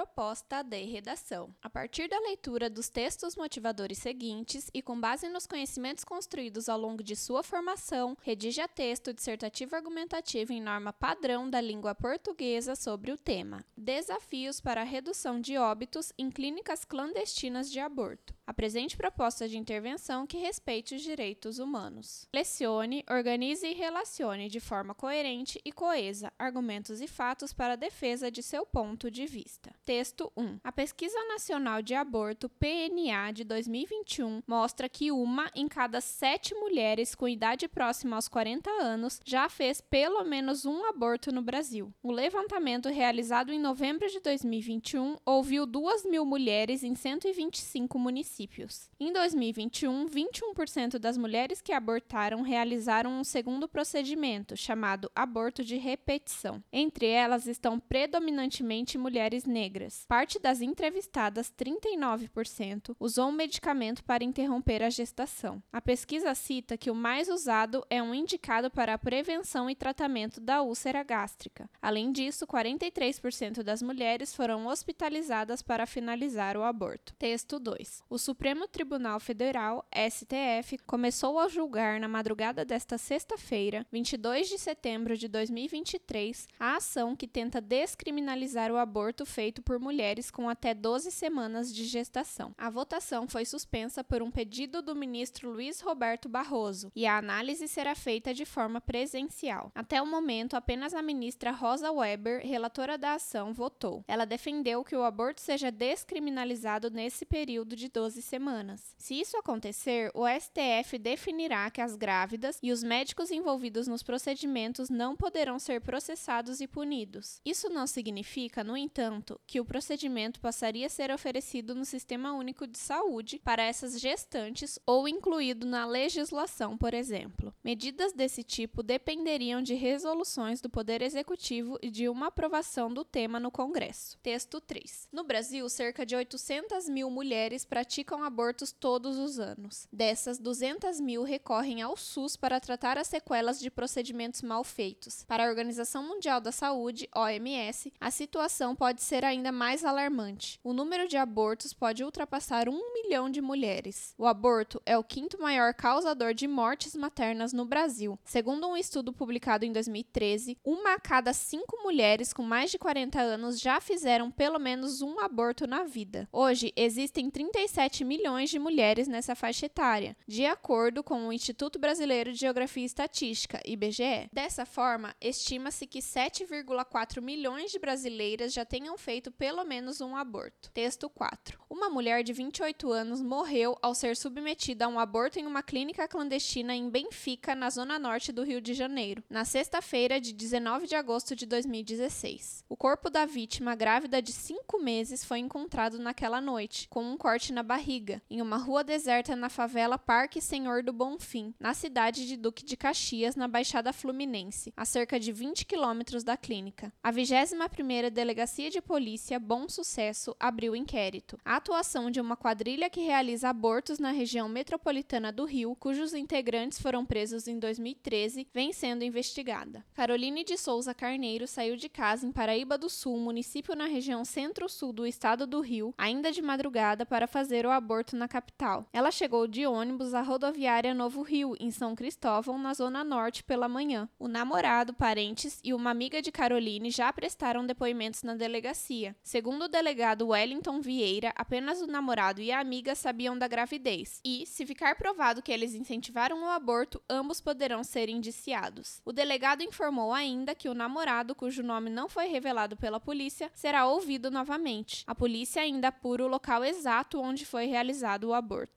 Proposta de redação. A partir da leitura dos textos motivadores seguintes e com base nos conhecimentos construídos ao longo de sua formação, redija texto dissertativo argumentativo em norma padrão da língua portuguesa sobre o tema: Desafios para a redução de óbitos em clínicas clandestinas de aborto. Apresente proposta de intervenção que respeite os direitos humanos. Lecione, organize e relacione de forma coerente e coesa argumentos e fatos para a defesa de seu ponto de vista. Texto 1. A Pesquisa Nacional de Aborto, PNA, de 2021, mostra que uma em cada sete mulheres com idade próxima aos 40 anos já fez pelo menos um aborto no Brasil. O levantamento realizado em novembro de 2021 ouviu 2 mil mulheres em 125 municípios municípios. Em 2021, 21% das mulheres que abortaram realizaram um segundo procedimento, chamado aborto de repetição. Entre elas estão predominantemente mulheres negras. Parte das entrevistadas, 39%, usou um medicamento para interromper a gestação. A pesquisa cita que o mais usado é um indicado para a prevenção e tratamento da úlcera gástrica. Além disso, 43% das mulheres foram hospitalizadas para finalizar o aborto. Texto 2. O Supremo Tribunal Federal, STF, começou a julgar na madrugada desta sexta-feira, 22 de setembro de 2023, a ação que tenta descriminalizar o aborto feito por mulheres com até 12 semanas de gestação. A votação foi suspensa por um pedido do ministro Luiz Roberto Barroso e a análise será feita de forma presencial. Até o momento, apenas a ministra Rosa Weber, relatora da ação, votou. Ela defendeu que o aborto seja descriminalizado nesse período de 12 12 semanas. Se isso acontecer, o STF definirá que as grávidas e os médicos envolvidos nos procedimentos não poderão ser processados e punidos. Isso não significa, no entanto, que o procedimento passaria a ser oferecido no Sistema Único de Saúde para essas gestantes ou incluído na legislação, por exemplo. Medidas desse tipo dependeriam de resoluções do Poder Executivo e de uma aprovação do tema no Congresso. Texto 3. No Brasil, cerca de 800 mil mulheres praticam praticam abortos todos os anos. Dessas, 200 mil recorrem ao SUS para tratar as sequelas de procedimentos mal feitos. Para a Organização Mundial da Saúde, OMS, a situação pode ser ainda mais alarmante. O número de abortos pode ultrapassar um milhão de mulheres. O aborto é o quinto maior causador de mortes maternas no Brasil. Segundo um estudo publicado em 2013, uma a cada cinco mulheres com mais de 40 anos já fizeram pelo menos um aborto na vida. Hoje, existem 37 7 milhões de mulheres nessa faixa etária, de acordo com o Instituto Brasileiro de Geografia e Estatística, IBGE. Dessa forma, estima-se que 7,4 milhões de brasileiras já tenham feito pelo menos um aborto. Texto 4. Uma mulher de 28 anos morreu ao ser submetida a um aborto em uma clínica clandestina em Benfica, na zona norte do Rio de Janeiro, na sexta-feira de 19 de agosto de 2016. O corpo da vítima, grávida de 5 meses, foi encontrado naquela noite, com um corte na barriga barriga, em uma rua deserta na favela Parque Senhor do Bonfim, na cidade de Duque de Caxias, na Baixada Fluminense, a cerca de 20 quilômetros da clínica. A 21ª Delegacia de Polícia Bom Sucesso abriu inquérito. A atuação de uma quadrilha que realiza abortos na região metropolitana do Rio, cujos integrantes foram presos em 2013, vem sendo investigada. Caroline de Souza Carneiro saiu de casa em Paraíba do Sul, município na região centro-sul do estado do Rio, ainda de madrugada para fazer o aborto na capital. Ela chegou de ônibus à rodoviária Novo Rio, em São Cristóvão, na Zona Norte, pela manhã. O namorado, parentes e uma amiga de Caroline já prestaram depoimentos na delegacia. Segundo o delegado Wellington Vieira, apenas o namorado e a amiga sabiam da gravidez. E, se ficar provado que eles incentivaram o aborto, ambos poderão ser indiciados. O delegado informou ainda que o namorado, cujo nome não foi revelado pela polícia, será ouvido novamente. A polícia ainda apura o local exato onde foi realizado o aborto.